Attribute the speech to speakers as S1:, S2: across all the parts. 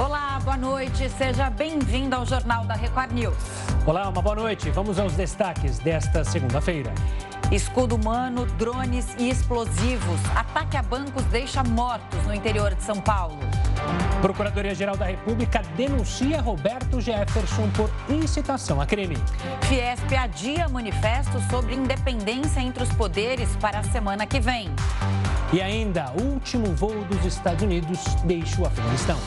S1: Olá, boa noite. Seja bem-vindo ao Jornal da Record News.
S2: Olá, uma boa noite. Vamos aos destaques desta segunda-feira.
S1: Escudo humano, drones e explosivos. Ataque a bancos deixa mortos no interior de São Paulo.
S2: Procuradoria-Geral da República denuncia Roberto Jefferson por incitação a crime.
S1: Fiesp adia manifesto sobre independência entre os poderes para a semana que vem.
S2: E ainda, último voo dos Estados Unidos deixa o Afeganistão.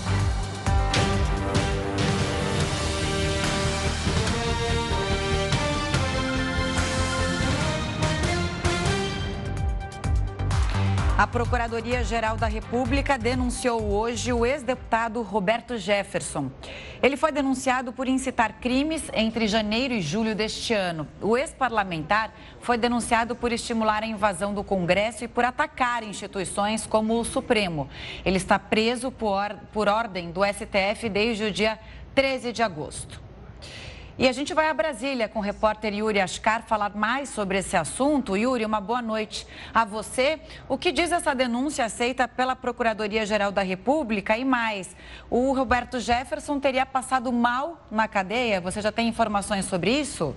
S1: A Procuradoria-Geral da República denunciou hoje o ex-deputado Roberto Jefferson. Ele foi denunciado por incitar crimes entre janeiro e julho deste ano. O ex-parlamentar foi denunciado por estimular a invasão do Congresso e por atacar instituições como o Supremo. Ele está preso por, por ordem do STF desde o dia 13 de agosto. E a gente vai a Brasília com o repórter Yuri Ascar falar mais sobre esse assunto. Yuri, uma boa noite a você. O que diz essa denúncia aceita pela Procuradoria-Geral da República e mais? O Roberto Jefferson teria passado mal na cadeia? Você já tem informações sobre isso?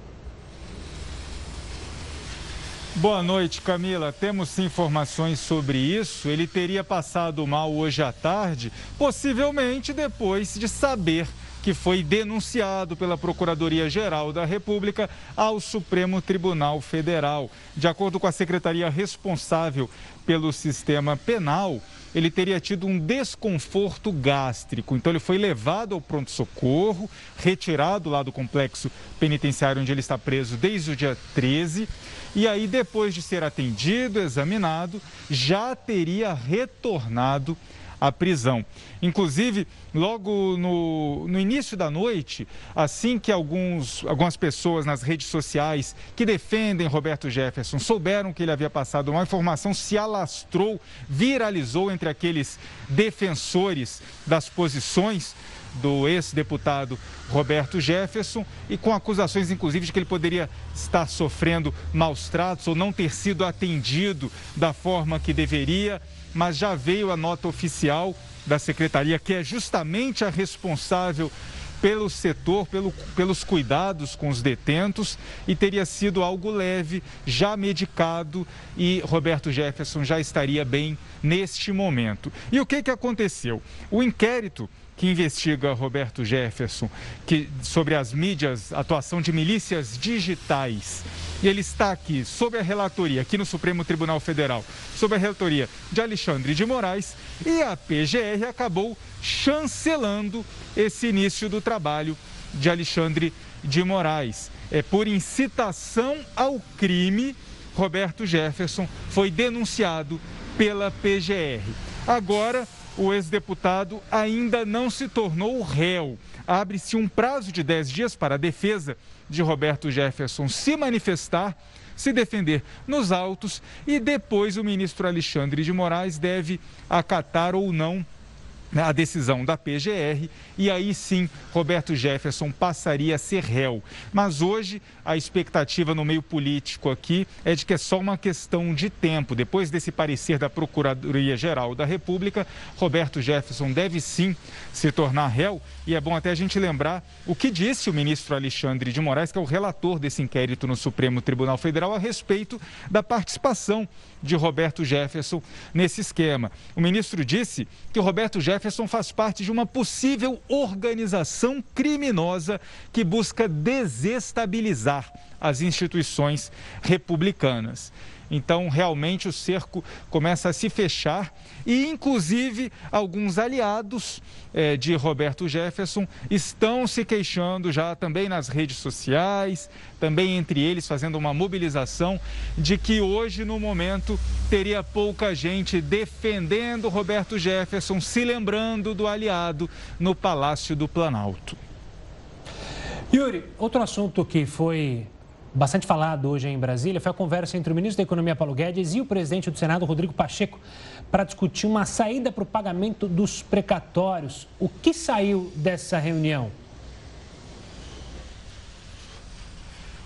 S3: Boa noite, Camila. Temos informações sobre isso. Ele teria passado mal hoje à tarde, possivelmente depois de saber que foi denunciado pela Procuradoria-Geral da República ao Supremo Tribunal Federal. De acordo com a secretaria responsável pelo sistema penal, ele teria tido um desconforto gástrico. Então, ele foi levado ao pronto-socorro, retirado lá do complexo penitenciário onde ele está preso desde o dia 13. E aí, depois de ser atendido, examinado, já teria retornado a prisão. Inclusive, logo no, no início da noite, assim que alguns, algumas pessoas nas redes sociais que defendem Roberto Jefferson souberam que ele havia passado uma informação, se alastrou, viralizou entre aqueles defensores das posições do ex-deputado Roberto Jefferson e com acusações, inclusive, de que ele poderia estar sofrendo maus tratos ou não ter sido atendido da forma que deveria mas já veio a nota oficial da secretaria, que é justamente a responsável pelo setor, pelo, pelos cuidados com os detentos e teria sido algo leve, já medicado e Roberto Jefferson já estaria bem neste momento. E o que, que aconteceu? O inquérito que investiga Roberto Jefferson que, sobre as mídias, atuação de milícias digitais. E ele está aqui, sob a relatoria, aqui no Supremo Tribunal Federal, sob a relatoria de Alexandre de Moraes, e a PGR acabou chancelando esse início do trabalho de Alexandre de Moraes. É por incitação ao crime, Roberto Jefferson foi denunciado pela PGR. Agora, o ex-deputado ainda não se tornou réu. Abre-se um prazo de 10 dias para a defesa de Roberto Jefferson se manifestar, se defender nos autos e depois o ministro Alexandre de Moraes deve acatar ou não a decisão da PGR e aí sim Roberto Jefferson passaria a ser réu. Mas hoje a expectativa no meio político aqui é de que é só uma questão de tempo. Depois desse parecer da Procuradoria-Geral da República, Roberto Jefferson deve sim se tornar réu e é bom até a gente lembrar o que disse o ministro Alexandre de Moraes, que é o relator desse inquérito no Supremo Tribunal Federal a respeito da participação de Roberto Jefferson nesse esquema. O ministro disse que Roberto Jefferson faz parte de uma possível organização criminosa que busca desestabilizar as instituições republicanas. Então, realmente, o cerco começa a se fechar e, inclusive, alguns aliados eh, de Roberto Jefferson estão se queixando já também nas redes sociais, também entre eles fazendo uma mobilização de que hoje, no momento, teria pouca gente defendendo Roberto Jefferson, se lembrando do aliado no Palácio do Planalto.
S2: Yuri, outro assunto que foi bastante falado hoje em Brasília foi a conversa entre o ministro da Economia, Paulo Guedes, e o presidente do Senado, Rodrigo Pacheco, para discutir uma saída para o pagamento dos precatórios. O que saiu dessa reunião?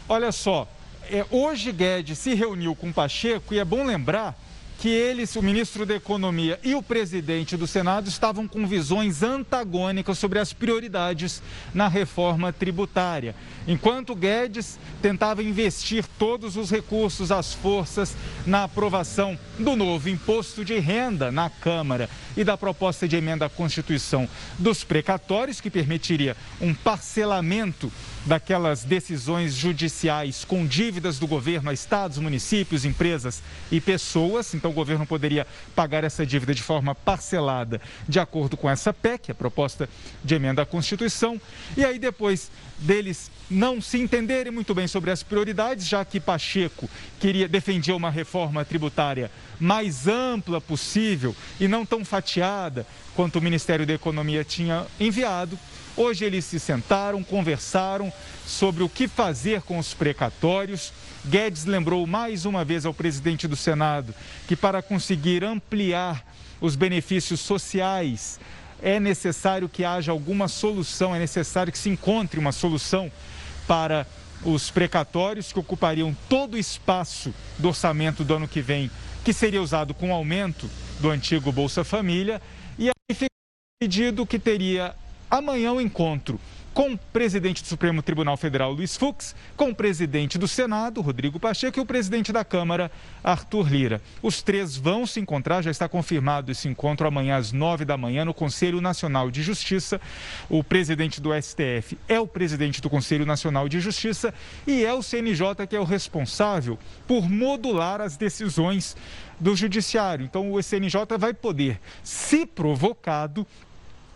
S3: Olha só, é, hoje Guedes se reuniu com Pacheco e é bom lembrar que eles, o ministro da Economia e o presidente do Senado, estavam com visões antagônicas sobre as prioridades na reforma tributária. Enquanto Guedes tentava investir todos os recursos, as forças, na aprovação do novo imposto de renda na Câmara e da proposta de emenda à Constituição dos precatórios, que permitiria um parcelamento daquelas decisões judiciais com dívidas do governo a estados, municípios, empresas e pessoas. Então, o governo poderia pagar essa dívida de forma parcelada, de acordo com essa PEC, a proposta de emenda à Constituição. E aí, depois deles não se entenderem muito bem sobre as prioridades, já que Pacheco queria defendia uma reforma tributária mais ampla possível e não tão fatiada quanto o Ministério da Economia tinha enviado. Hoje eles se sentaram, conversaram sobre o que fazer com os precatórios. Guedes lembrou mais uma vez ao presidente do Senado que para conseguir ampliar os benefícios sociais é necessário que haja alguma solução, é necessário que se encontre uma solução para os precatórios que ocupariam todo o espaço do orçamento do ano que vem, que seria usado com aumento do antigo Bolsa Família. E aí fica pedido que teria amanhã o encontro com o presidente do Supremo Tribunal Federal, Luiz Fux, com o presidente do Senado, Rodrigo Pacheco, e o presidente da Câmara, Arthur Lira. Os três vão se encontrar, já está confirmado esse encontro amanhã às nove da manhã no Conselho Nacional de Justiça. O presidente do STF é o presidente do Conselho Nacional de Justiça e é o CNJ que é o responsável por modular as decisões do Judiciário. Então, o CNJ vai poder, se provocado,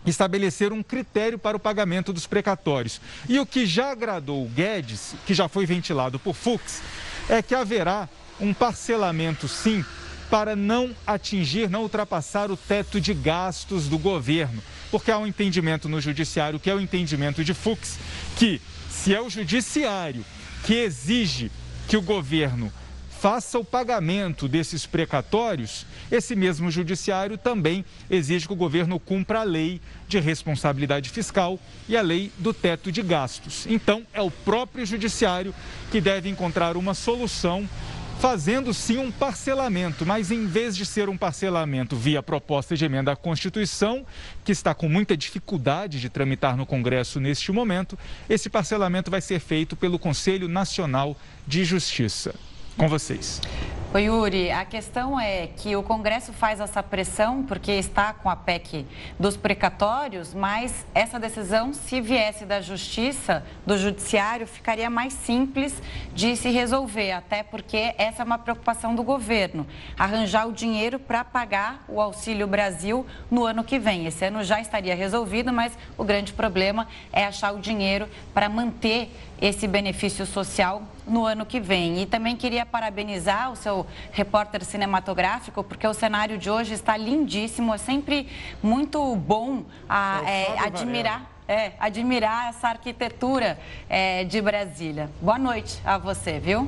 S3: estabelecer um critério para o pagamento dos precatórios. E o que já agradou o Guedes, que já foi ventilado por Fux, é que haverá um parcelamento, sim, para não atingir, não ultrapassar o teto de gastos do governo. Porque há um entendimento no judiciário, que é o entendimento de Fux, que se é o judiciário que exige que o governo faça o pagamento desses precatórios, esse mesmo judiciário também exige que o governo cumpra a lei de responsabilidade fiscal e a lei do teto de gastos. Então, é o próprio judiciário que deve encontrar uma solução fazendo sim um parcelamento, mas em vez de ser um parcelamento via proposta de emenda à Constituição, que está com muita dificuldade de tramitar no Congresso neste momento, esse parcelamento vai ser feito pelo Conselho Nacional de Justiça com vocês.
S1: Oi, Yuri, a questão é que o Congresso faz essa pressão porque está com a PEC dos precatórios, mas essa decisão, se viesse da Justiça, do Judiciário, ficaria mais simples de se resolver, até porque essa é uma preocupação do governo, arranjar o dinheiro para pagar o Auxílio Brasil no ano que vem. Esse ano já estaria resolvido, mas o grande problema é achar o dinheiro para manter esse benefício social no ano que vem. E também queria parabenizar o seu repórter cinematográfico, porque o cenário de hoje está lindíssimo, é sempre muito bom a, é, admirar. É, admirar essa arquitetura é, de Brasília. Boa noite a você, viu?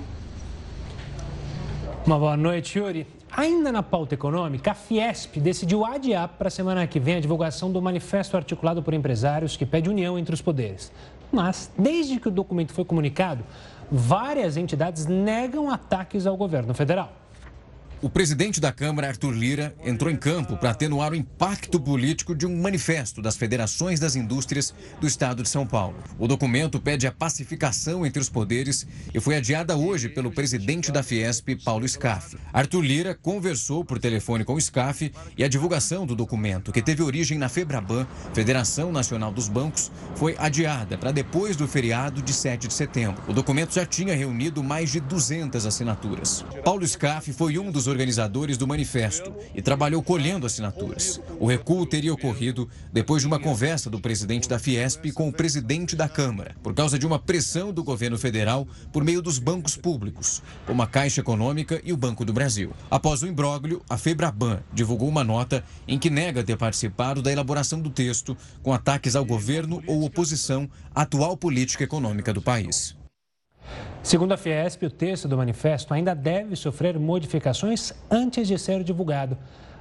S2: Uma boa noite, Yuri. Ainda na pauta econômica, a Fiesp decidiu adiar para a semana que vem a divulgação do manifesto articulado por empresários que pede união entre os poderes. Mas, desde que o documento foi comunicado, várias entidades negam ataques ao governo federal.
S4: O presidente da Câmara, Arthur Lira, entrou em campo para atenuar o impacto político de um manifesto das federações das indústrias do estado de São Paulo. O documento pede a pacificação entre os poderes e foi adiada hoje pelo presidente da Fiesp, Paulo Scaff. Arthur Lira conversou por telefone com o Scaff e a divulgação do documento, que teve origem na Febraban, Federação Nacional dos Bancos, foi adiada para depois do feriado de 7 de setembro. O documento já tinha reunido mais de 200 assinaturas. Paulo Scaff foi um dos organizadores do manifesto e trabalhou colhendo assinaturas. O recuo teria ocorrido depois de uma conversa do presidente da Fiesp com o presidente da Câmara, por causa de uma pressão do governo federal por meio dos bancos públicos, como a Caixa Econômica e o Banco do Brasil. Após o imbróglio, a Febraban divulgou uma nota em que nega ter participado da elaboração do texto com ataques ao governo ou oposição à atual política econômica do país.
S2: Segundo a Fiesp, o texto do manifesto ainda deve sofrer modificações antes de ser divulgado.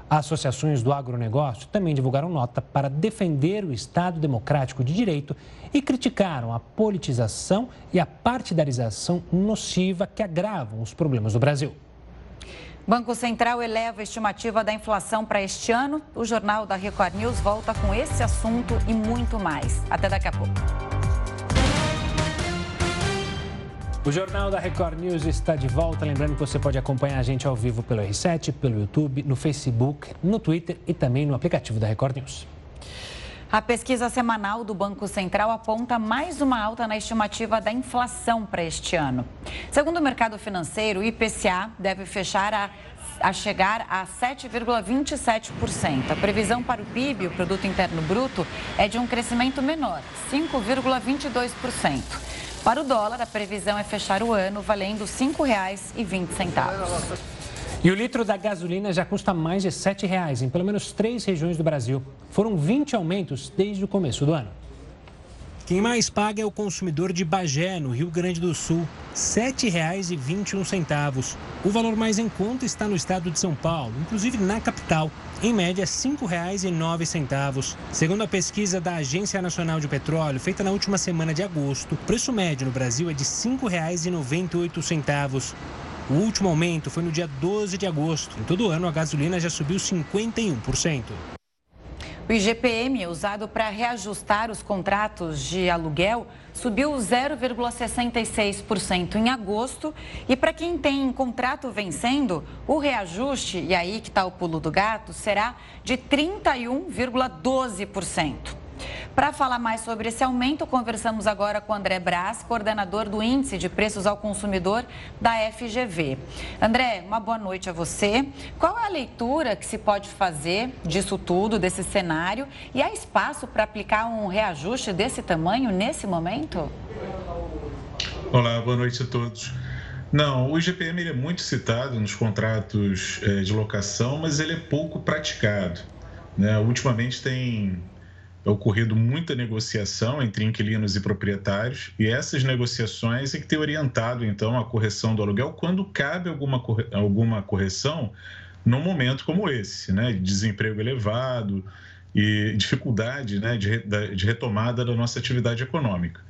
S2: Associações do agronegócio também divulgaram nota para defender o Estado democrático de direito e criticaram a politização e a partidarização nociva que agravam os problemas do Brasil.
S1: Banco Central eleva a estimativa da inflação para este ano. O Jornal da Record News volta com esse assunto e muito mais. Até daqui a pouco.
S2: O Jornal da Record News está de volta. Lembrando que você pode acompanhar a gente ao vivo pelo R7, pelo YouTube, no Facebook, no Twitter e também no aplicativo da Record News.
S1: A pesquisa semanal do Banco Central aponta mais uma alta na estimativa da inflação para este ano. Segundo o mercado financeiro, o IPCA deve fechar a, a chegar a 7,27%. A previsão para o PIB, o Produto Interno Bruto, é de um crescimento menor, 5,22%. Para o dólar, a previsão é fechar o ano valendo R$ 5,20.
S2: E o litro da gasolina já custa mais de R$ 7,00 em pelo menos três regiões do Brasil. Foram 20 aumentos desde o começo do ano. Quem mais paga é o consumidor de Bagé, no Rio Grande do Sul, R$ 7,21. O valor mais em conta está no estado de São Paulo, inclusive na capital, em média R$ 5,09. Segundo a pesquisa da Agência Nacional de Petróleo, feita na última semana de agosto, o preço médio no Brasil é de R$ 5,98. O último aumento foi no dia 12 de agosto. Em todo o ano, a gasolina já subiu 51%.
S1: O IGPM, usado para reajustar os contratos de aluguel, subiu 0,66% em agosto. E para quem tem contrato vencendo, o reajuste, e aí que está o pulo do gato, será de 31,12%. Para falar mais sobre esse aumento, conversamos agora com André Braz, coordenador do Índice de Preços ao Consumidor da FGV. André, uma boa noite a você. Qual é a leitura que se pode fazer disso tudo, desse cenário? E há espaço para aplicar um reajuste desse tamanho nesse momento?
S5: Olá, boa noite a todos. Não, o IGPM é muito citado nos contratos eh, de locação, mas ele é pouco praticado. Né? Ultimamente tem ocorrido muita negociação entre inquilinos e proprietários, e essas negociações é que tem orientado, então, a correção do aluguel quando cabe alguma, corre... alguma correção num momento como esse, né? Desemprego elevado e dificuldade né? de, de retomada da nossa atividade econômica.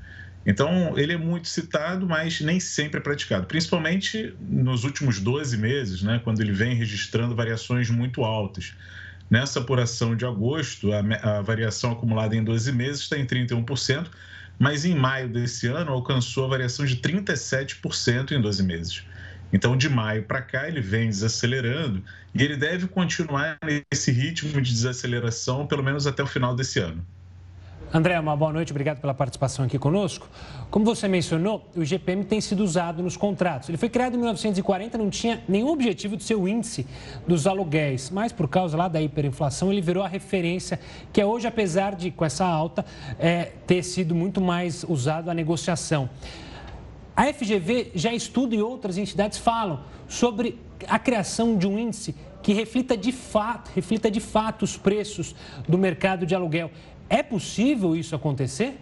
S5: Então, ele é muito citado, mas nem sempre é praticado, principalmente nos últimos 12 meses, né, quando ele vem registrando variações muito altas. Nessa apuração de agosto, a, variação acumulada em 12 meses está em 31%, mas em maio desse ano alcançou a variação de 37% em 12 meses. Então, de maio para cá, ele vem desacelerando e ele deve continuar nesse ritmo de desaceleração pelo menos até o final desse ano.
S2: André, uma boa noite, obrigado pela participação aqui conosco. Como você mencionou, o GPM tem sido usado nos contratos. Ele foi criado em 1940, não tinha nenhum objetivo de ser o índice dos aluguéis, mas por causa lá da hiperinflação, ele virou a referência que é hoje, apesar de, com essa alta, é, ter sido muito mais usado a negociação. A FGV já estuda e outras entidades falam sobre a criação de um índice que reflita de fato, reflita de fato os preços do mercado de aluguel. É possível isso acontecer?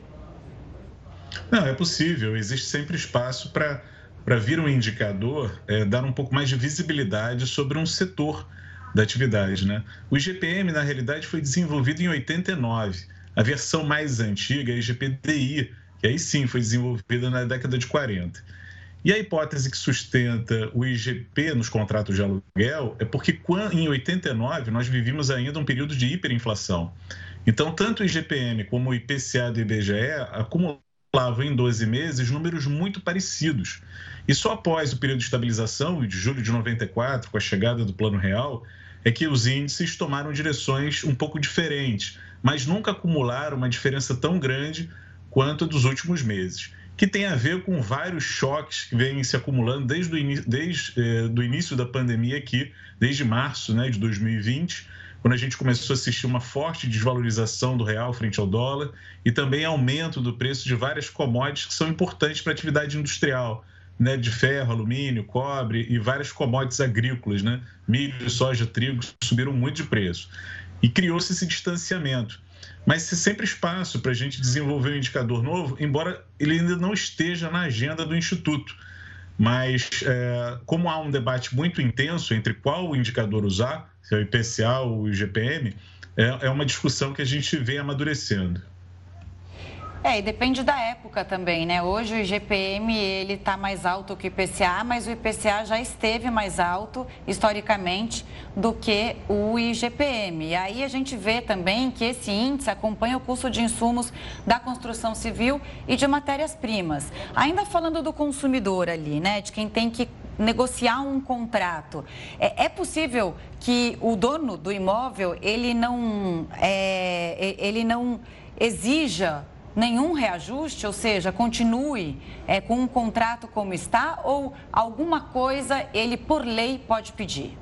S5: Não, é possível. Existe sempre espaço para vir um indicador, é, dar um pouco mais de visibilidade sobre um setor da atividade. Né? O IGPM, na realidade, foi desenvolvido em 89. A versão mais antiga é a IGPDI, que aí sim foi desenvolvida na década de 40. E a hipótese que sustenta o IGP nos contratos de aluguel é porque em 89 nós vivíamos ainda um período de hiperinflação. Então, tanto o IGPM como o IPCA do IBGE acumulavam em 12 meses números muito parecidos. E só após o período de estabilização, de julho de 94, com a chegada do Plano Real, é que os índices tomaram direções um pouco diferentes, mas nunca acumularam uma diferença tão grande quanto a dos últimos meses, que tem a ver com vários choques que vêm se acumulando desde o, desde, eh, do início da pandemia aqui, desde março né, de 2020, quando a gente começou a assistir uma forte desvalorização do real frente ao dólar e também aumento do preço de várias commodities que são importantes para a atividade industrial, né, de ferro, alumínio, cobre e várias commodities agrícolas, né, milho, soja, trigo, subiram muito de preço. E criou-se esse distanciamento. Mas tem sempre espaço para a gente desenvolver um indicador novo, embora ele ainda não esteja na agenda do Instituto. Mas, é, como há um debate muito intenso entre qual indicador usar, se é o IPCA ou o IGPM, é, é uma discussão que a gente vem amadurecendo.
S1: É, e depende da época também, né? Hoje o IGPM ele está mais alto que o IPCA, mas o IPCA já esteve mais alto historicamente do que o IGPM. E aí a gente vê também que esse índice acompanha o custo de insumos da construção civil e de matérias-primas. Ainda falando do consumidor ali, né? De quem tem que negociar um contrato. É, é, possível que o dono do imóvel ele não, é, ele não exija nenhum reajuste, ou seja, continue é, com um contrato como está, ou alguma coisa ele, por lei, pode pedir?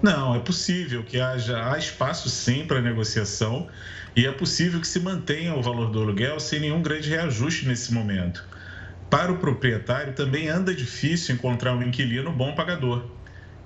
S5: Não, é possível que haja há espaço sim para negociação e é possível que se mantenha o valor do aluguel sem nenhum grande reajuste nesse momento. Para o proprietário também anda difícil encontrar um inquilino bom pagador.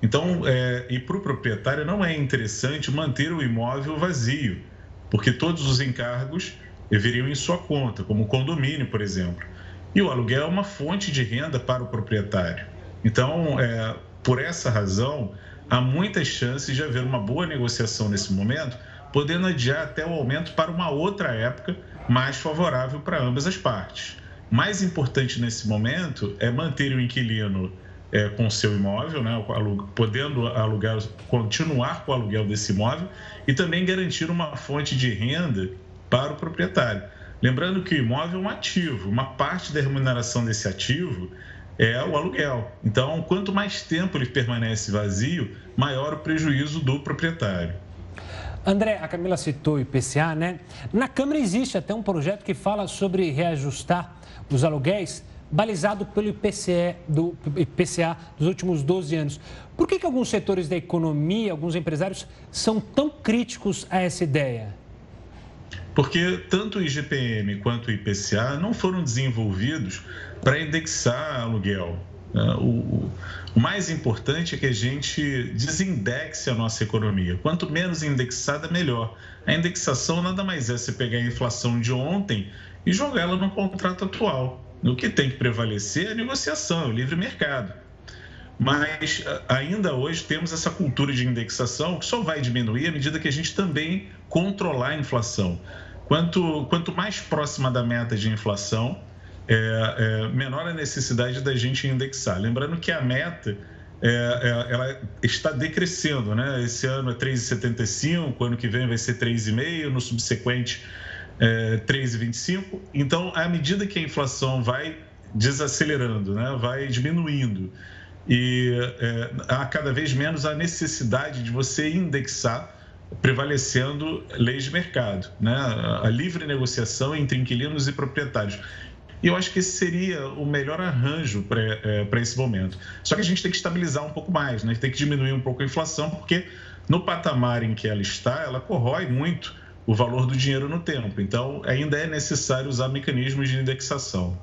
S5: Então, é, e para o proprietário não é interessante manter o imóvel vazio, porque todos os encargos deveriam em sua conta, como o condomínio, por exemplo. E o aluguel é uma fonte de renda para o proprietário. Então, é, por essa razão, há muitas chances de haver uma boa negociação nesse momento, podendo adiar até o aumento para uma outra época mais favorável para ambas as partes. Mais importante nesse momento é manter o inquilino é, com seu imóvel, né, podendo alugar, continuar com o aluguel desse imóvel e também garantir uma fonte de renda para o proprietário. Lembrando que o imóvel é um ativo, uma parte da remuneração desse ativo é o aluguel. Então, quanto mais tempo ele permanece vazio, maior o prejuízo do proprietário.
S2: André, a Camila citou o IPCA, né? Na Câmara existe até um projeto que fala sobre reajustar os aluguéis balizado pelo IPCE, do IPCA dos últimos 12 anos. Por que, que alguns setores da economia, alguns empresários, são tão críticos a essa ideia?
S5: Porque tanto o IGPM quanto o IPCA não foram desenvolvidos para indexar aluguel. O, o, mais importante é que a gente desindexe a nossa economia. Quanto menos indexada, melhor. A indexação nada mais é você pegar a inflação de ontem e jogar ela no contrato atual. O que tem que prevalecer é a negociação, é o livre mercado. Mas ainda hoje temos essa cultura de indexação que só vai diminuir à medida que a gente também controlar a inflação. Quanto, quanto mais próxima da meta de inflação, é, é, menor a necessidade da gente indexar. Lembrando que a meta é, é ela está decrescendo, né? Esse ano é 3,75, ano que vem vai ser 3,5, no subsequente é, 3,25. Então, à medida que a inflação vai desacelerando, né? vai diminuindo, e é, há cada vez menos a necessidade de você indexar prevalecendo leis de mercado, né? a livre negociação entre inquilinos e proprietários. E eu acho que esse seria o melhor arranjo para é, esse momento. Só que a gente tem que estabilizar um pouco mais, né? tem que diminuir um pouco a inflação, porque no patamar em que ela está, ela corrói muito o valor do dinheiro no tempo. Então, ainda é necessário usar mecanismos de indexação.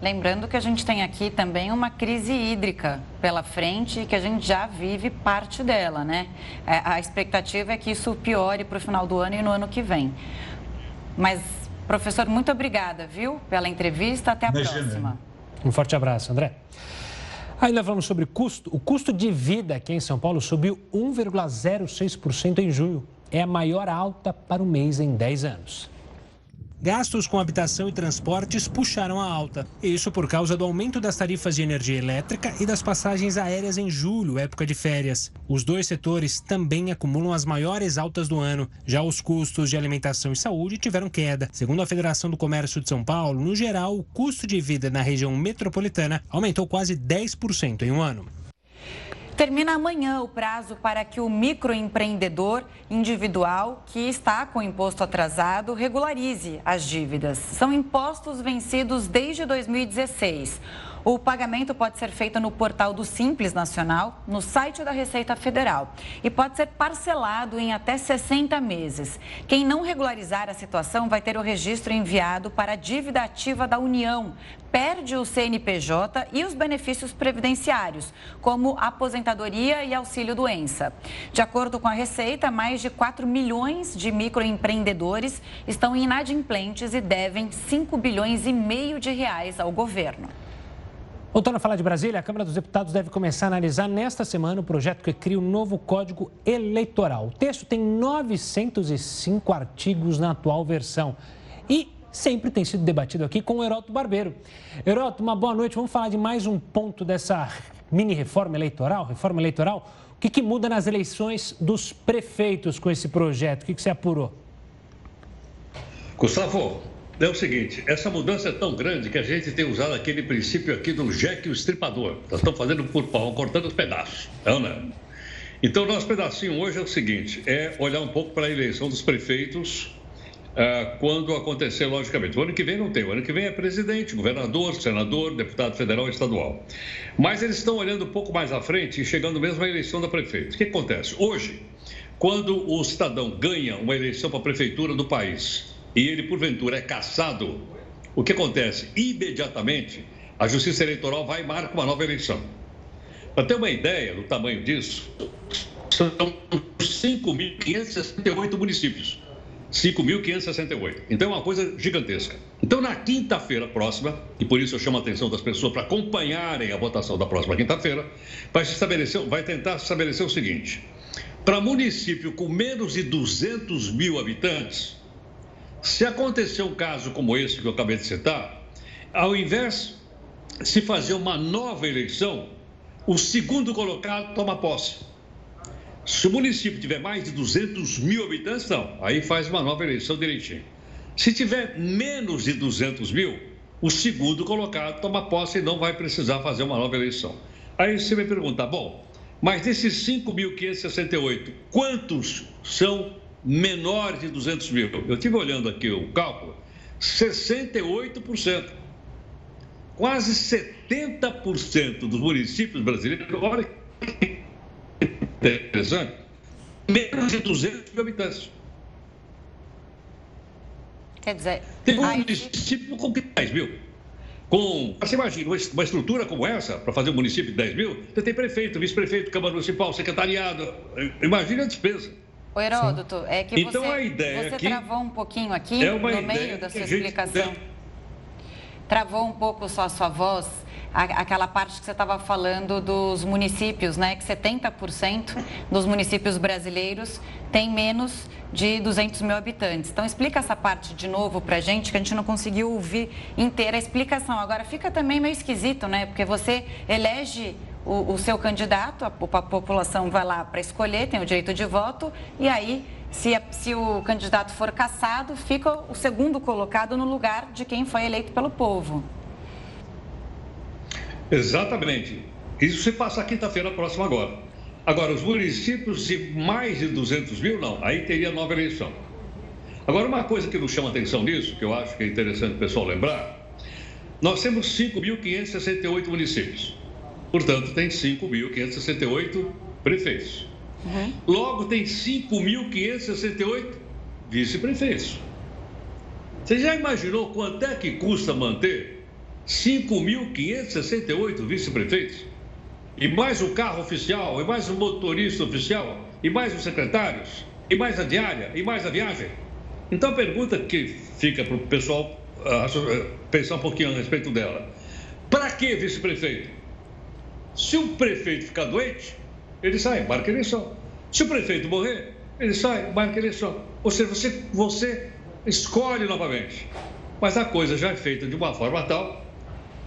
S1: Lembrando que a gente tem aqui também uma crise hídrica pela frente e que a gente já vive parte dela, né? É, a expectativa é que isso piore para o final do ano e no ano que vem. Mas, professor, muito obrigada, viu, pela entrevista. Até a Imagina. próxima.
S2: Um forte abraço, André. Ainda falamos sobre custo. O custo de vida aqui em São Paulo subiu 1,06% em junho. É a maior alta para o mês em 10 anos. Gastos com habitação e transportes puxaram a alta. Isso por causa do aumento das tarifas de energia elétrica e das passagens aéreas em julho, época de férias. Os dois setores também acumulam as maiores altas do ano. Já os custos de alimentação e saúde tiveram queda. Segundo a Federação do Comércio de São Paulo, no geral, o custo de vida na região metropolitana aumentou quase 10% em um ano.
S1: Termina amanhã o prazo para que o microempreendedor individual que está com imposto atrasado regularize as dívidas. São impostos vencidos desde 2016. O pagamento pode ser feito no portal do Simples Nacional, no site da Receita Federal e pode ser parcelado em até 60 meses. Quem não regularizar a situação vai ter o registro enviado para a dívida ativa da União, perde o CNPJ e os benefícios previdenciários, como aposentadoria e auxílio-doença. De acordo com a Receita, mais de 4 milhões de microempreendedores estão inadimplentes e devem 5 bilhões e meio de reais ao governo.
S2: Voltando a falar de Brasília, a Câmara dos Deputados deve começar a analisar nesta semana o projeto que cria o um novo Código Eleitoral. O texto tem 905 artigos na atual versão e sempre tem sido debatido aqui com o Heroto Barbeiro. Heroto, uma boa noite. Vamos falar de mais um ponto dessa mini reforma eleitoral, reforma eleitoral. O que, que muda nas eleições dos prefeitos com esse projeto? O que, que você apurou?
S6: Gustavo, é o seguinte, essa mudança é tão grande que a gente tem usado aquele princípio aqui do Jack o Estripador. Nós estamos fazendo por pau, cortando os pedaços. Não, é não. Então, nosso pedacinho hoje é o seguinte: é olhar um pouco para a eleição dos prefeitos uh, quando acontecer, logicamente. O ano que vem não tem. O ano que vem é presidente, governador, senador, deputado federal e estadual. Mas eles estão olhando um pouco mais à frente e chegando mesmo à eleição da prefeito. O que acontece? Hoje, quando o cidadão ganha uma eleição para a prefeitura do país e ele, porventura, é caçado, o que acontece? Imediatamente, a Justiça Eleitoral vai e marca uma nova eleição. Para ter uma ideia do tamanho disso, são 5.568 municípios. 5.568. Então é uma coisa gigantesca. Então, na quinta-feira próxima, e por isso eu chamo a atenção das pessoas para acompanharem a votação da próxima quinta-feira, vai, estabelecer, vai tentar estabelecer o seguinte: para município com menos de 200 mil habitantes, se acontecer um caso como esse que eu acabei de citar, ao invés de se fazer uma nova eleição, o segundo colocado toma posse. Se o município tiver mais de 200 mil habitantes, não. Aí faz uma nova eleição direitinho. Se tiver menos de 200 mil, o segundo colocado toma posse e não vai precisar fazer uma nova eleição. Aí você me pergunta, bom, mas desses 5.568, quantos são menores de 200 mil? Eu estive olhando aqui o cálculo, 68% quase 70% dos municípios brasileiros, olha que interessante, menos de 200 mil habitantes.
S1: Quer dizer,
S6: tem um ai... município com 10 mil. Com, você imagina, uma estrutura como essa, para fazer um município de 10 mil, você tem prefeito, vice-prefeito, Câmara Municipal, secretariado. Imagina a despesa.
S1: O Heródoto, é que então, você, a ideia você aqui travou um pouquinho aqui é no meio da sua explicação. Tem travou um pouco só a sua voz, aquela parte que você estava falando dos municípios, né? Que 70% dos municípios brasileiros têm menos de 200 mil habitantes. Então, explica essa parte de novo para a gente, que a gente não conseguiu ouvir inteira a explicação. Agora, fica também meio esquisito, né? Porque você elege o, o seu candidato, a, a população vai lá para escolher, tem o direito de voto, e aí se, se, o candidato for cassado, fica o segundo colocado no lugar de quem foi eleito pelo povo.
S6: Exatamente. Isso se passa quinta-feira próxima agora. Agora, os municípios de mais de 200 mil, não. Aí teria nova eleição. Agora, uma coisa que nos chama atenção nisso, que eu acho que é interessante o pessoal lembrar, nós temos 5.568 municípios. Portanto, tem 5.568 prefeitos. Uhum. Logo, tem 5.568 vice-prefeitos. Você já imaginou quanto é que custa manter 5.568 vice-prefeitos? E mais o carro oficial, e mais o motorista oficial, e mais os secretários, e mais a diária, e mais a viagem. Então a pergunta que fica para o pessoal uh, pensar um pouquinho a respeito dela: para que vice-prefeito? Se o prefeito ficar doente, ele sai, marca eleição. Se o prefeito morrer, ele sai, marca eleição. Ou seja, você, você escolhe novamente. Mas a coisa já é feita de uma forma tal,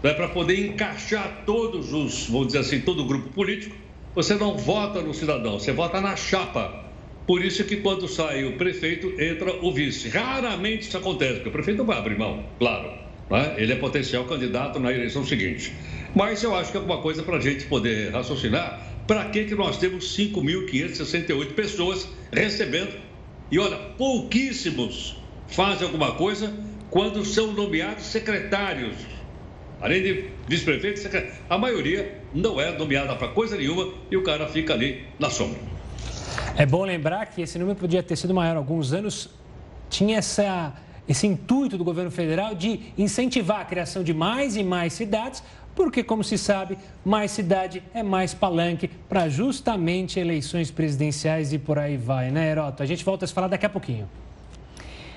S6: né, para poder encaixar todos os, vamos dizer assim, todo o grupo político. Você não vota no cidadão, você vota na chapa. Por isso que quando sai o prefeito, entra o vice. Raramente isso acontece, porque o prefeito vai abrir mão, claro. Né? Ele é potencial candidato na eleição seguinte. Mas eu acho que é alguma coisa para a gente poder raciocinar para que, que nós temos 5.568 pessoas recebendo? E olha, pouquíssimos fazem alguma coisa quando são nomeados secretários. Além de vice-prefeito, a maioria não é nomeada para coisa nenhuma e o cara fica ali na sombra.
S2: É bom lembrar que esse número podia ter sido maior. Alguns anos tinha essa, esse intuito do governo federal de incentivar a criação de mais e mais cidades porque, como se sabe, mais cidade é mais palanque para justamente eleições presidenciais e por aí vai, né, Heroto? A gente volta a se falar daqui a pouquinho.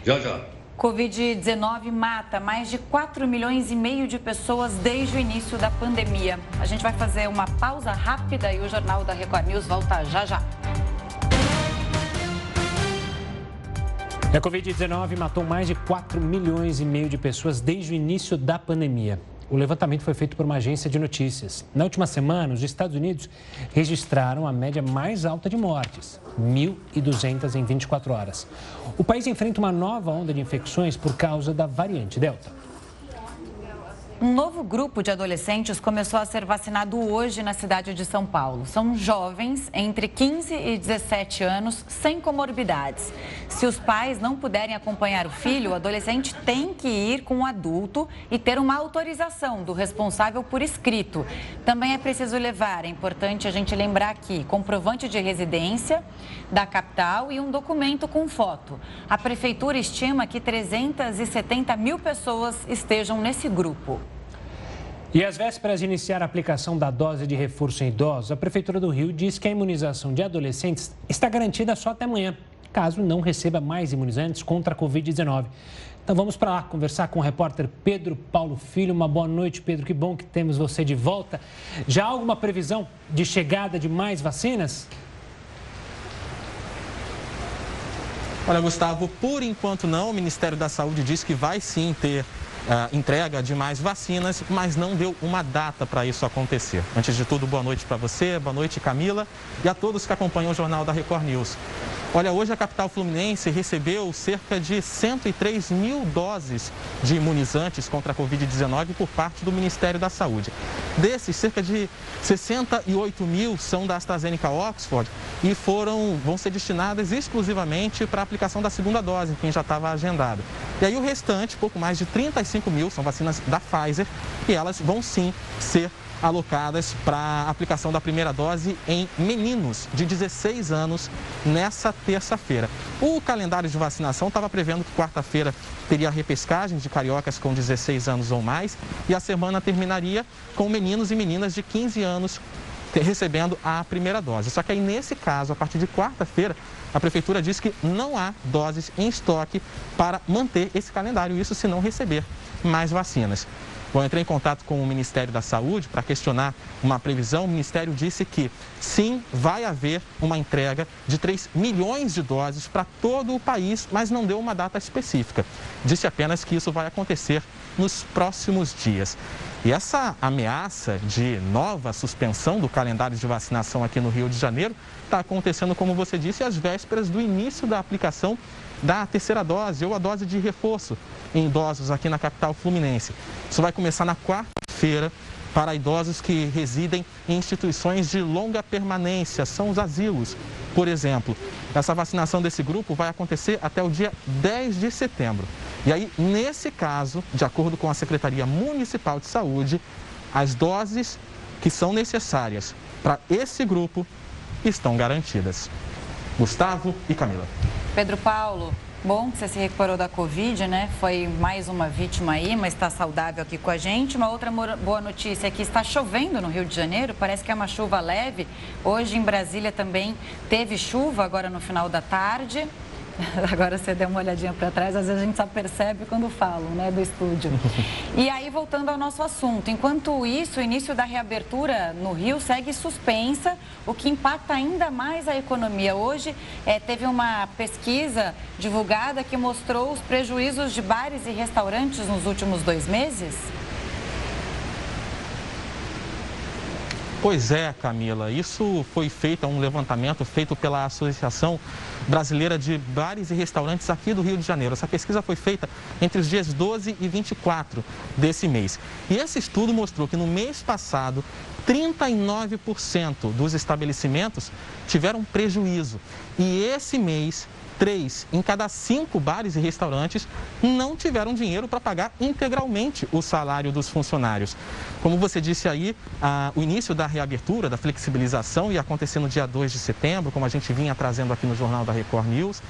S6: Já, já.
S1: Covid-19 mata mais de 4 milhões e meio de pessoas desde o início da pandemia. A gente vai fazer uma pausa rápida e o Jornal da Record News volta já já.
S2: A Covid-19 matou mais de 4 milhões e meio de pessoas desde o início da pandemia. O levantamento foi feito por uma agência de notícias. Na última semana, os Estados Unidos registraram a média mais alta de mortes, 1.200 em 24 horas. O país enfrenta uma nova onda de infecções por causa da variante Delta.
S1: Um novo grupo de adolescentes começou a ser vacinado hoje na cidade de São Paulo. São jovens entre 15 e 17 anos sem comorbidades. Se os pais não puderem acompanhar o filho, o adolescente tem que ir com o adulto e ter uma autorização do responsável por escrito. Também é preciso levar, é importante a gente lembrar aqui, comprovante de residência da capital e um documento com foto. A prefeitura estima que 370 mil pessoas estejam nesse grupo.
S2: E às vésperas de iniciar a aplicação da dose de reforço em idosos, a Prefeitura do Rio diz que a imunização de adolescentes está garantida só até amanhã, caso não receba mais imunizantes contra a Covid-19. Então vamos para lá conversar com o repórter Pedro Paulo Filho. Uma boa noite, Pedro. Que bom que temos você de volta. Já há alguma previsão de chegada de mais vacinas?
S7: Olha, Gustavo, por enquanto não. O Ministério da Saúde diz que vai sim ter entrega de mais vacinas, mas não deu uma data para isso acontecer. Antes de tudo, boa noite para você, boa noite Camila e a todos que acompanham o Jornal da Record News. Olha, hoje a capital fluminense recebeu cerca de 103 mil doses de imunizantes contra a Covid-19 por parte do Ministério da Saúde. Desses, cerca de 68 mil são da AstraZeneca Oxford e foram, vão ser destinadas exclusivamente para a aplicação da segunda dose, quem já estava agendado. E aí o restante, pouco mais de 35 mil, são vacinas da Pfizer e elas vão sim ser alocadas para a aplicação da primeira dose em meninos de 16 anos nessa terça-feira. O calendário de vacinação estava prevendo que quarta-feira teria repescagem de cariocas com 16 anos ou mais e a semana terminaria com meninos e meninas de 15 anos recebendo a primeira dose. Só que aí, nesse caso, a partir de quarta-feira, a Prefeitura diz que não há doses em estoque para manter esse calendário, isso se não receber mais vacinas. Bom, entrei em contato com o Ministério da Saúde para questionar uma previsão. O Ministério disse que sim, vai haver uma entrega de 3 milhões de doses para todo o país, mas não deu uma data específica. Disse apenas que isso vai acontecer nos próximos dias. E essa ameaça de nova suspensão do calendário de vacinação aqui no Rio de Janeiro está acontecendo, como você disse, às vésperas do início da aplicação da terceira dose ou a dose de reforço em idosos aqui na capital fluminense. Isso vai começar na quarta-feira para idosos que residem em instituições de longa permanência, são os asilos, por exemplo. Essa vacinação desse grupo vai acontecer até o dia 10 de setembro. E aí, nesse caso, de acordo com a Secretaria Municipal de Saúde, as doses que são necessárias para esse grupo estão garantidas. Gustavo e Camila.
S1: Pedro Paulo, bom que você se recuperou da Covid, né? Foi mais uma vítima aí, mas está saudável aqui com a gente. Uma outra boa notícia é que está chovendo no Rio de Janeiro, parece que é uma chuva leve. Hoje em Brasília também teve chuva, agora no final da tarde. Agora você deu uma olhadinha para trás, às vezes a gente só percebe quando falam, né, do estúdio. E aí, voltando ao nosso assunto, enquanto isso, o início da reabertura no Rio segue suspensa, o que impacta ainda mais a economia. Hoje, é, teve uma pesquisa divulgada que mostrou os prejuízos de bares e restaurantes nos últimos dois meses.
S7: Pois é, Camila. Isso foi feito, é um levantamento feito pela Associação Brasileira de Bares e Restaurantes aqui do Rio de Janeiro. Essa pesquisa foi feita entre os dias 12 e 24 desse mês. E esse estudo mostrou que no mês passado, 39% dos estabelecimentos tiveram prejuízo. E esse mês, três em cada cinco bares e restaurantes não tiveram dinheiro para pagar integralmente o salário dos funcionários. Como você disse aí, o início da reabertura, da flexibilização ia acontecer no dia 2 de setembro, como a gente vinha trazendo aqui no Jornal da Record News,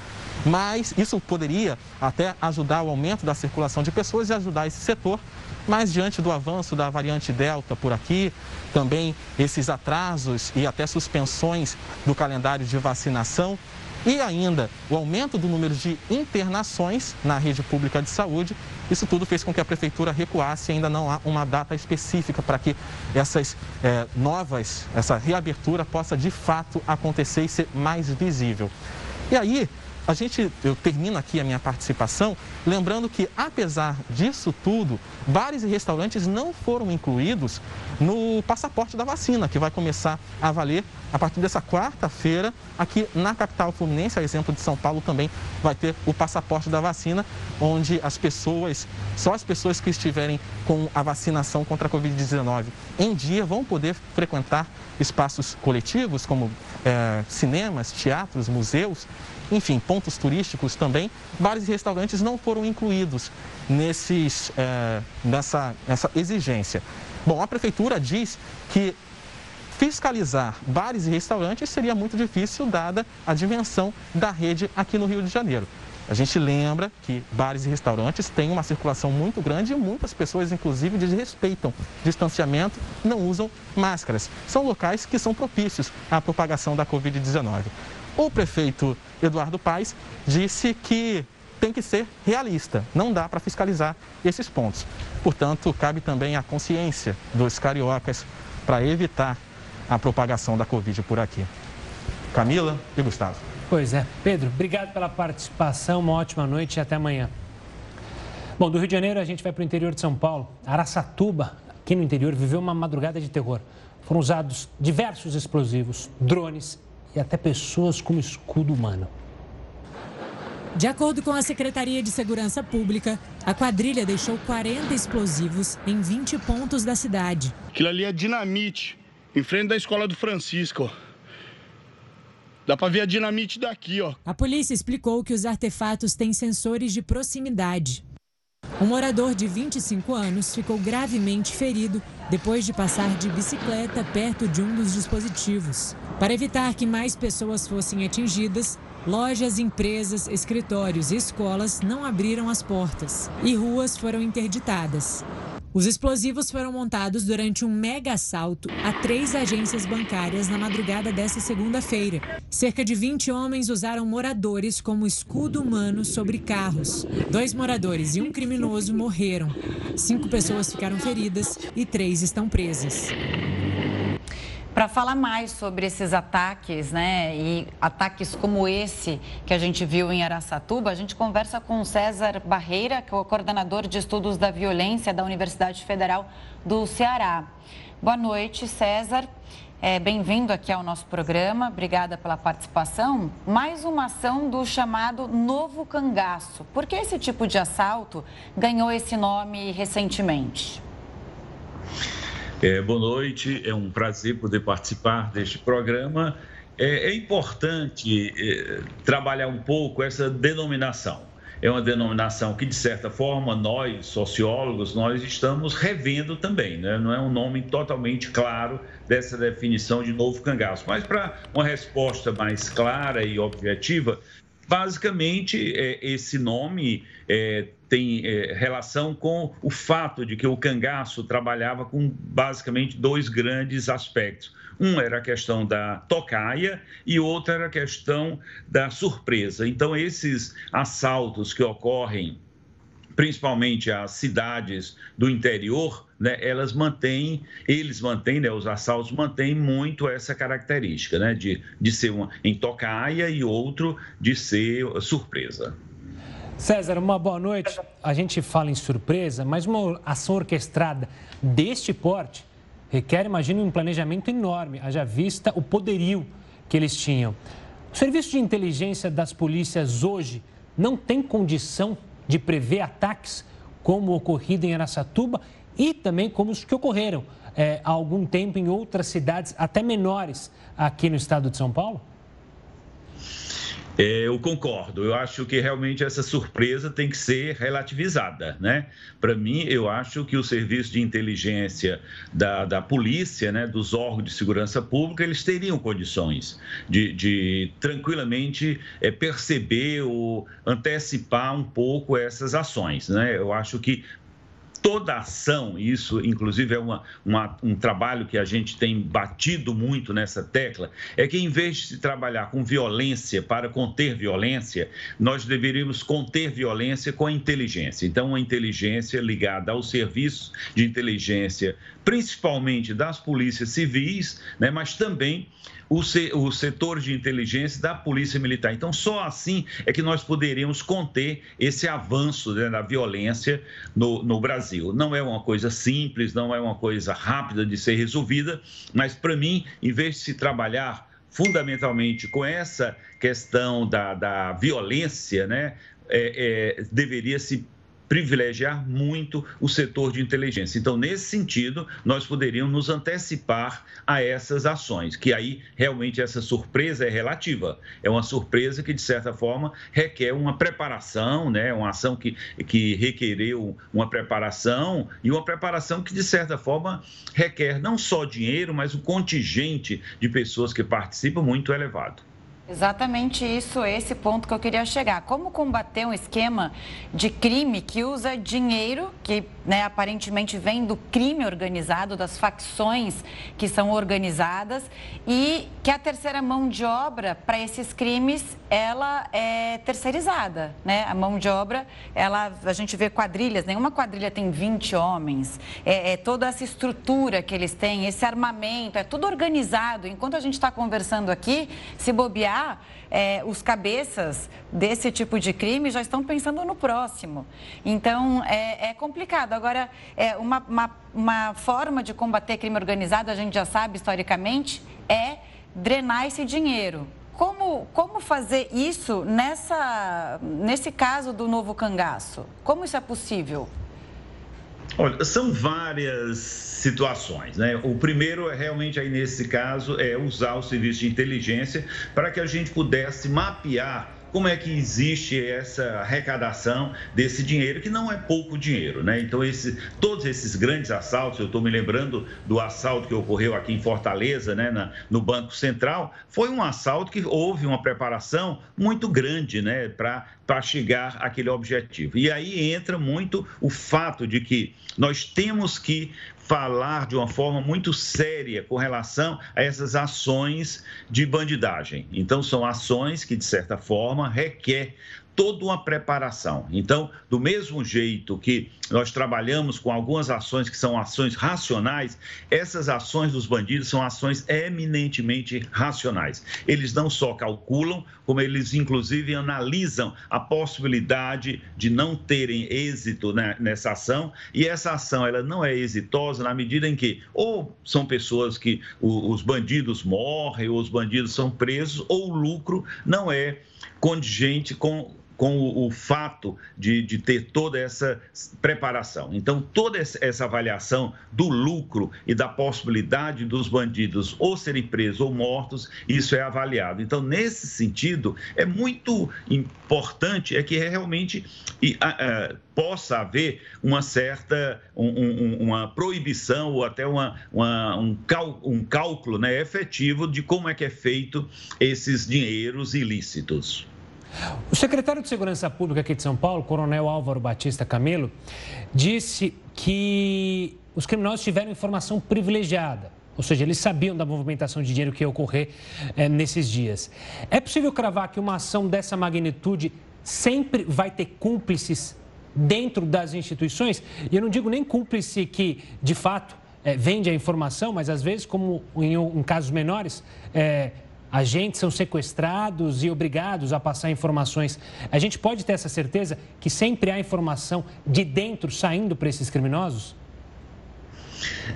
S7: mas isso poderia até ajudar o aumento da circulação de pessoas e ajudar esse setor mas diante do avanço da variante Delta por aqui, também esses atrasos e até suspensões do calendário de vacinação, e ainda o aumento do número de internações na rede pública de saúde. Isso tudo fez com que a prefeitura recuasse ainda não há uma data específica para que essas é, novas, essa reabertura possa de fato acontecer e ser mais visível. E aí, a gente, eu termino aqui a minha participação lembrando que, apesar disso tudo, bares e restaurantes não foram incluídos no passaporte da vacina, que vai começar a valer a partir dessa quarta-feira. Aqui na capital fluminense, a exemplo de São Paulo, também vai ter o passaporte da vacina, onde as pessoas, só as pessoas que estiverem com a vacinação contra a Covid-19 em dia vão poder frequentar espaços coletivos, como é, cinemas, teatros, museus, enfim, pontos turísticos também. Bares e restaurantes não foram incluídos nesses, é, nessa, nessa exigência. Bom, a prefeitura diz que fiscalizar bares e restaurantes seria muito difícil, dada a dimensão da rede aqui no Rio de Janeiro. A gente lembra que bares e restaurantes têm uma circulação muito grande e muitas pessoas, inclusive, desrespeitam distanciamento, não usam máscaras. São locais que são propícios à propagação da Covid-19. O prefeito Eduardo Paes disse que tem que ser realista, não dá para fiscalizar esses pontos. Portanto, cabe também a consciência dos cariocas para evitar a propagação da Covid por aqui. Camila e Gustavo.
S2: Pois é. Pedro, obrigado pela participação, uma ótima noite e até amanhã. Bom, do Rio de Janeiro a gente vai para o interior de São Paulo. Araçatuba, aqui no interior, viveu uma madrugada de terror. Foram usados diversos explosivos, drones e até pessoas com escudo humano.
S8: De acordo com a Secretaria de Segurança Pública, a quadrilha deixou 40 explosivos em 20 pontos da cidade.
S9: Aquilo ali é dinamite, em frente da escola do Francisco. Dá para ver a dinamite daqui, ó.
S8: A polícia explicou que os artefatos têm sensores de proximidade. Um morador de 25 anos ficou gravemente ferido depois de passar de bicicleta perto de um dos dispositivos. Para evitar que mais pessoas fossem atingidas, Lojas, empresas, escritórios e escolas não abriram as portas e ruas foram interditadas. Os explosivos foram montados durante um mega assalto a três agências bancárias na madrugada desta segunda-feira. Cerca de 20 homens usaram moradores como escudo humano sobre carros. Dois moradores e um criminoso morreram. Cinco pessoas ficaram feridas e três estão presas.
S1: Para falar mais sobre esses ataques, né, e ataques como esse que a gente viu em Araçatuba, a gente conversa com César Barreira, que é o coordenador de estudos da violência da Universidade Federal do Ceará. Boa noite, César. É, Bem-vindo aqui ao nosso programa, obrigada pela participação. Mais uma ação do chamado Novo Cangaço. Por que esse tipo de assalto ganhou esse nome recentemente?
S10: É, boa noite, é um prazer poder participar deste programa. É, é importante é, trabalhar um pouco essa denominação. É uma denominação que, de certa forma, nós, sociólogos, nós estamos revendo também, né? não é um nome totalmente claro dessa definição de novo cangaço. Mas, para uma resposta mais clara e objetiva, basicamente, é, esse nome é, tem é, relação com o fato de que o cangaço trabalhava com basicamente dois grandes aspectos. Um era a questão da tocaia e outro era a questão da surpresa. Então, esses assaltos que ocorrem principalmente as cidades do interior, né, elas mantêm, eles mantêm, né, os assaltos mantêm muito essa característica, né, de, de ser uma em tocaia e outro de ser surpresa.
S2: César, uma boa noite. A gente fala em surpresa, mas uma ação orquestrada deste porte requer, imagino, um planejamento enorme, haja vista o poderio que eles tinham. O serviço de inteligência das polícias hoje não tem condição de prever ataques como ocorrido em Aracatuba e também como os que ocorreram é, há algum tempo em outras cidades, até menores, aqui no estado de São Paulo?
S10: É, eu concordo. Eu acho que realmente essa surpresa tem que ser relativizada, né? Para mim, eu acho que o serviço de inteligência da, da polícia, né, dos órgãos de segurança pública, eles teriam condições de, de tranquilamente é, perceber ou antecipar um pouco essas ações, né? Eu acho que toda ação, isso inclusive é uma, uma, um trabalho que a gente tem batido muito nessa tecla, é que em vez de se trabalhar com violência para conter violência, nós deveríamos conter violência com a inteligência. Então, a inteligência ligada aos serviços de inteligência, principalmente das polícias civis, né, mas também o, o setor de inteligência da Polícia Militar. Então, só assim é que nós poderíamos conter esse avanço né, da violência no, no Brasil. Não é uma coisa simples, não é uma coisa rápida de ser resolvida, mas, para mim, em vez de se trabalhar fundamentalmente com essa questão da, da violência, né, é, é, deveria se privilegiar muito o setor de inteligência. Então, nesse sentido, nós poderíamos nos antecipar a essas ações, que aí realmente essa surpresa é relativa. É uma surpresa que, de certa forma, requer uma preparação, né? uma ação que, que requereu uma preparação e uma preparação que, de certa forma, requer não só dinheiro, mas um contingente de pessoas que participam muito elevado.
S1: Exatamente isso, esse ponto que eu queria chegar. Como combater um esquema de crime que usa dinheiro, que né, aparentemente vem do crime organizado, das facções que são organizadas, e que a terceira mão de obra para esses crimes, ela é terceirizada, né? A mão de obra, ela, a gente vê quadrilhas, nenhuma quadrilha tem 20 homens, é, é toda essa estrutura que eles têm, esse armamento, é tudo organizado. Enquanto a gente está conversando aqui, se bobear, é, os cabeças desse tipo de crime já estão pensando no próximo. Então, é, é complicado. Agora, é uma, uma, uma forma de combater crime organizado, a gente já sabe historicamente, é drenar esse dinheiro. Como, como fazer isso nessa, nesse caso do novo cangaço? Como isso é possível?
S10: Olha, são várias situações, né? O primeiro é realmente aí nesse caso é usar o serviço de inteligência para que a gente pudesse mapear como é que existe essa arrecadação desse dinheiro, que não é pouco dinheiro, né? Então, esse, todos esses grandes assaltos, eu estou me lembrando do assalto que ocorreu aqui em Fortaleza, né, na, no Banco Central, foi um assalto que houve uma preparação muito grande, né, para chegar àquele objetivo. E aí entra muito o fato de que nós temos que falar de uma forma muito séria com relação a essas ações de bandidagem. Então, são ações que, de certa forma, requer toda uma preparação. Então, do mesmo jeito que nós trabalhamos com algumas ações que são ações racionais, essas ações dos bandidos são ações eminentemente racionais. Eles não só calculam, como eles inclusive analisam a possibilidade de não terem êxito nessa ação, e essa ação ela não é exitosa na medida em que ou são pessoas que os bandidos morrem, ou os bandidos são presos, ou o lucro não é condigente com com o, o fato de, de, ter toda essa preparação. Então, toda essa avaliação do lucro e da possibilidade dos bandidos ou serem presos ou mortos, isso é avaliado. Então, nesse sentido, é muito importante é que realmente possa haver uma certa um, um, uma proibição ou até uma, uma, um, cal, um cálculo né, efetivo de como é que é feito esses dinheiros ilícitos.
S2: O secretário de Segurança Pública aqui de São Paulo, Coronel Álvaro Batista Camelo, disse que os criminosos tiveram informação privilegiada, ou seja, eles sabiam da movimentação de dinheiro que ia ocorrer é, nesses dias. É possível cravar que uma ação dessa magnitude sempre vai ter cúmplices dentro das instituições? E eu não digo nem cúmplice que, de fato, é, vende a informação, mas às vezes, como em, em casos menores, é, agentes são sequestrados e obrigados a passar informações. A gente pode ter essa certeza que sempre há informação de dentro saindo para esses criminosos?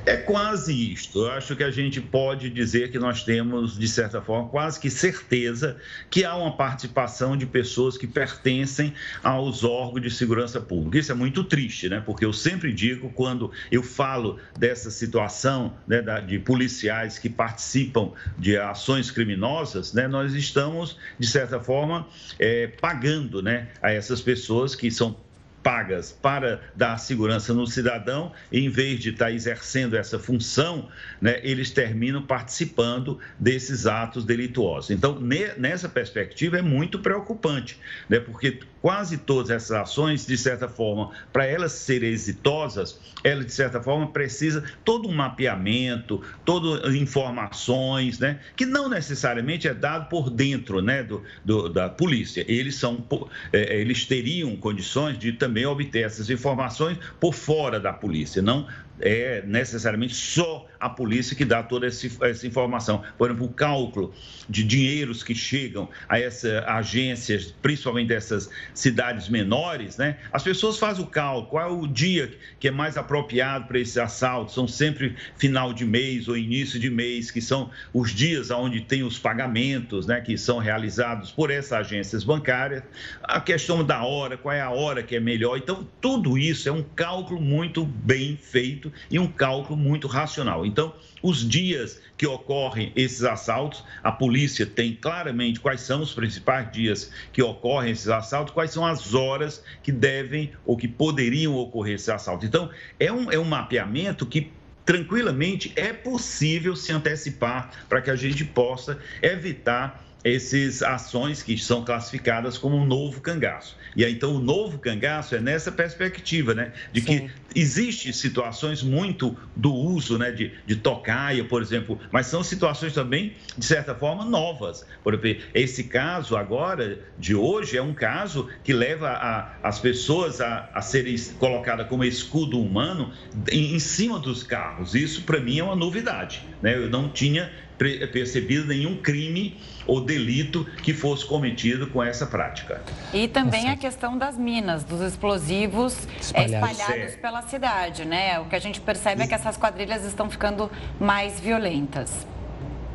S10: É quase isto. Eu acho que a gente pode dizer que nós temos, de certa forma, quase que certeza que há uma participação de pessoas que pertencem aos órgãos de segurança pública. Isso é muito triste, né? Porque eu sempre digo, quando eu falo dessa situação né, de policiais que participam de ações criminosas, né, nós estamos, de certa forma, é, pagando né, a essas pessoas que são pagas para dar segurança no cidadão, em vez de estar exercendo essa função, né, eles terminam participando desses atos delituosos. Então, nessa perspectiva, é muito preocupante, né, porque quase todas essas ações, de certa forma, para elas serem exitosas, ela, de certa forma, precisa todo um mapeamento, todas informações, né, que não necessariamente é dado por dentro né, do, do da polícia. Eles, são, é, é, eles teriam condições de também obter essas informações por fora da polícia, não é necessariamente só a polícia que dá toda essa informação. Por exemplo, o cálculo de dinheiros que chegam a essas agências, principalmente dessas cidades menores, né? As pessoas fazem o cálculo, qual é o dia que é mais apropriado para esses assaltos? São sempre final de mês ou início de mês, que são os dias onde tem os pagamentos, né? Que são realizados por essas agências bancárias. A questão da hora, qual é a hora que é melhor. Então, tudo isso é um cálculo muito bem feito e um cálculo muito racional. Então, os dias que ocorrem esses assaltos, a polícia tem claramente quais são os principais dias que ocorrem esses assaltos, quais são as horas que devem ou que poderiam ocorrer esses assaltos. Então, é um, é um mapeamento que tranquilamente é possível se antecipar para que a gente possa evitar essas ações que são classificadas como um novo cangaço. E aí, então, o novo cangaço é nessa perspectiva, né? De Sim. que existe situações muito do uso, né? De, de tocaia, por exemplo, mas são situações também, de certa forma, novas. Por exemplo, esse caso agora, de hoje, é um caso que leva a, as pessoas a, a serem colocadas como escudo humano em, em cima dos carros. Isso, para mim, é uma novidade, né? Eu não tinha percebido nenhum crime ou delito que fosse cometido com essa prática.
S1: E também Nossa. a questão das minas, dos explosivos espalhados, espalhados pela cidade, né? O que a gente percebe é que essas quadrilhas estão ficando mais violentas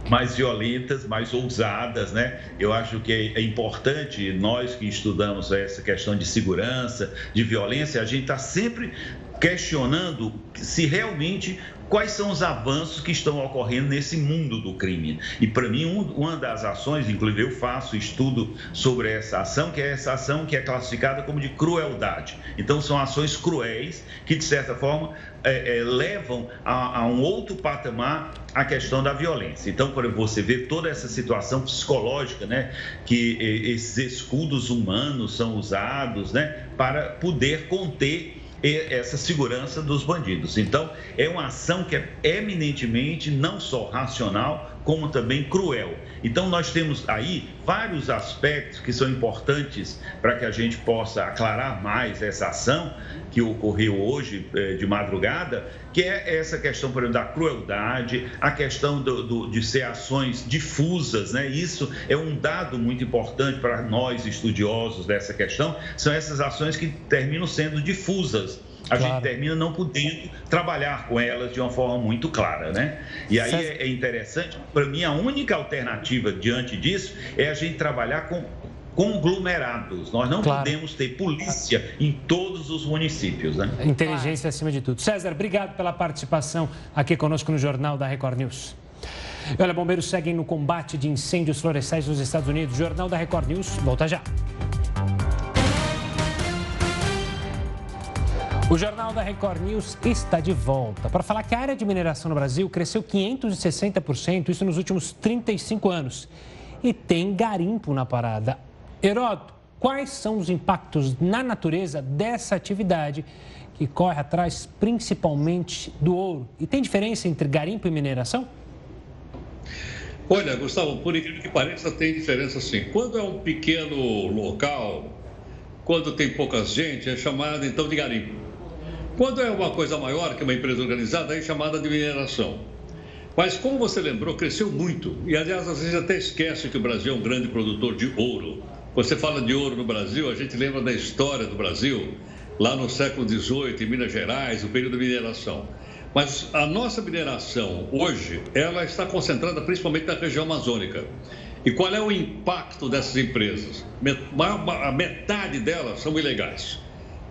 S10: mais violentas, mais ousadas, né? Eu acho que é, é importante nós que estudamos essa questão de segurança, de violência, a gente está sempre questionando se realmente quais são os avanços que estão ocorrendo nesse mundo do crime. E para mim, um, uma das ações, inclusive eu faço estudo sobre essa ação, que é essa ação que é classificada como de crueldade. Então, são ações cruéis que, de certa forma, é, é, levam a, a, um outro patamar a questão da violência. Então, por você vê toda essa situação psicológica, né, que esses escudos humanos são usados, né, para poder conter essa segurança dos bandidos. Então, é uma ação que é eminentemente não só racional, como também cruel. Então, nós temos aí vários aspectos que são importantes para que a gente possa aclarar mais essa ação que ocorreu hoje eh, de madrugada, que é essa questão, por exemplo, da crueldade, a questão do, do, de ser ações difusas, né? Isso é um dado muito importante para nós estudiosos dessa questão, são essas ações que terminam sendo difusas a claro. gente termina não podendo trabalhar com elas de uma forma muito clara, né? E aí é, é interessante, para mim a única alternativa diante disso é a gente trabalhar com conglomerados. Nós não claro. podemos ter polícia em todos os municípios, né?
S2: Inteligência acima de tudo. César, obrigado pela participação aqui conosco no Jornal da Record News. Olha, bombeiros seguem no combate de incêndios florestais nos Estados Unidos. Jornal da Record News, volta já. O Jornal da Record News está de volta para falar que a área de mineração no Brasil cresceu 560%, isso nos últimos 35 anos. E tem garimpo na parada. Heródoto, quais são os impactos na natureza dessa atividade que corre atrás principalmente do ouro? E tem diferença entre garimpo e mineração?
S6: Olha, Gustavo, por incrível que pareça, tem diferença sim. Quando é um pequeno local, quando tem pouca gente, é chamado então de garimpo. Quando é uma coisa maior, que uma empresa organizada, é chamada de mineração. Mas como você lembrou, cresceu muito. E aliás, às vezes até esquece que o Brasil é um grande produtor de ouro. Você fala de ouro no Brasil, a gente lembra da história do Brasil, lá no século XVIII, em Minas Gerais, o período de mineração. Mas a nossa mineração hoje, ela está concentrada principalmente na região amazônica. E qual é o impacto dessas empresas? A metade delas são ilegais.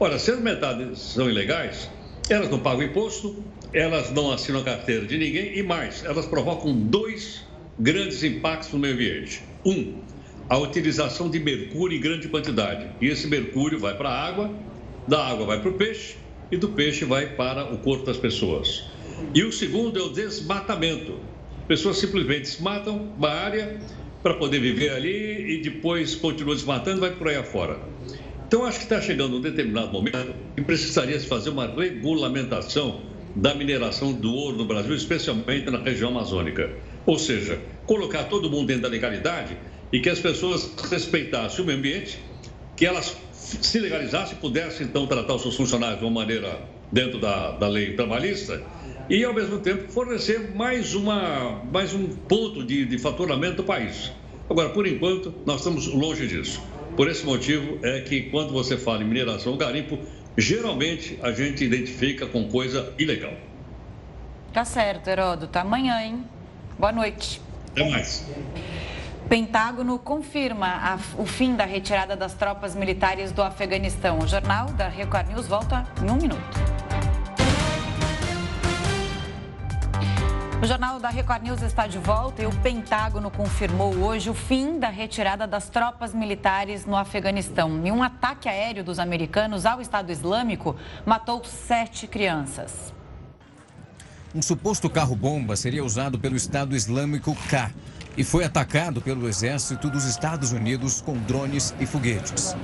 S6: Ora, sendo metade são ilegais, elas não pagam imposto, elas não assinam a carteira de ninguém e mais, elas provocam dois grandes impactos no meio ambiente. Um, a utilização de mercúrio em grande quantidade. E esse mercúrio vai para a água, da água vai para o peixe e do peixe vai para o corpo das pessoas. E o segundo é o desmatamento. Pessoas simplesmente desmatam uma área para poder viver ali e depois continua desmatando e vai por aí afora. Então, acho que está chegando um determinado momento que precisaria se fazer uma regulamentação da mineração do ouro no Brasil, especialmente na região amazônica. Ou seja, colocar todo mundo dentro da legalidade e que as pessoas respeitassem o meio ambiente, que elas se legalizassem pudessem, então, tratar os seus funcionários de uma maneira dentro da, da lei trabalhista e, ao mesmo tempo, fornecer mais, uma, mais um ponto de, de faturamento do país. Agora, por enquanto, nós estamos longe disso. Por esse motivo é que, quando você fala em mineração garimpo, geralmente a gente identifica com coisa ilegal.
S1: Tá certo, Heródoto. Amanhã, hein? Boa noite.
S6: Até mais.
S1: Pentágono confirma a, o fim da retirada das tropas militares do Afeganistão. O jornal da Record News volta em um minuto. O Jornal da Record News está de volta e o Pentágono confirmou hoje o fim da retirada das tropas militares no Afeganistão. E um ataque aéreo dos americanos ao Estado Islâmico matou sete crianças.
S4: Um suposto carro-bomba seria usado pelo Estado Islâmico K e foi atacado pelo exército dos Estados Unidos com drones e foguetes.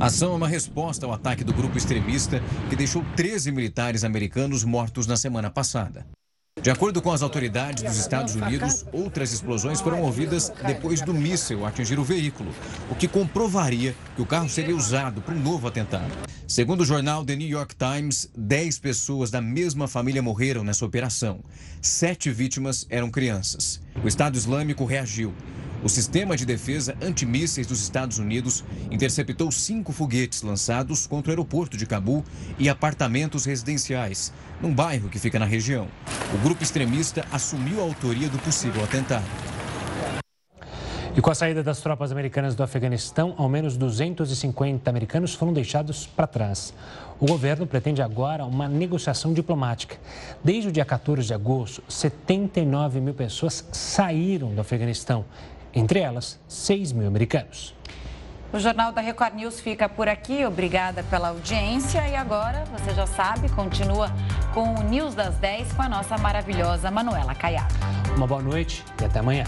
S4: A ação é uma resposta ao ataque do grupo extremista que deixou 13 militares americanos mortos na semana passada. De acordo com as autoridades dos Estados Unidos, outras explosões foram ouvidas depois do míssil atingir o veículo, o que comprovaria que o carro seria usado para um novo atentado. Segundo o jornal The New York Times, 10 pessoas da mesma família morreram nessa operação. Sete vítimas eram crianças. O Estado Islâmico reagiu. O sistema de defesa antimísseis dos Estados Unidos interceptou cinco foguetes lançados contra o aeroporto de Cabu e apartamentos residenciais, num bairro que fica na região. O grupo extremista assumiu a autoria do possível atentado.
S2: E com a saída das tropas americanas do Afeganistão, ao menos 250 americanos foram deixados para trás. O governo pretende agora uma negociação diplomática. Desde o dia 14 de agosto, 79 mil pessoas saíram do Afeganistão entre elas 6 mil americanos.
S1: O Jornal da Record News fica por aqui. Obrigada pela audiência. E agora, você já sabe, continua com o News das 10 com a nossa maravilhosa Manuela Caiado.
S2: Uma boa noite e até amanhã.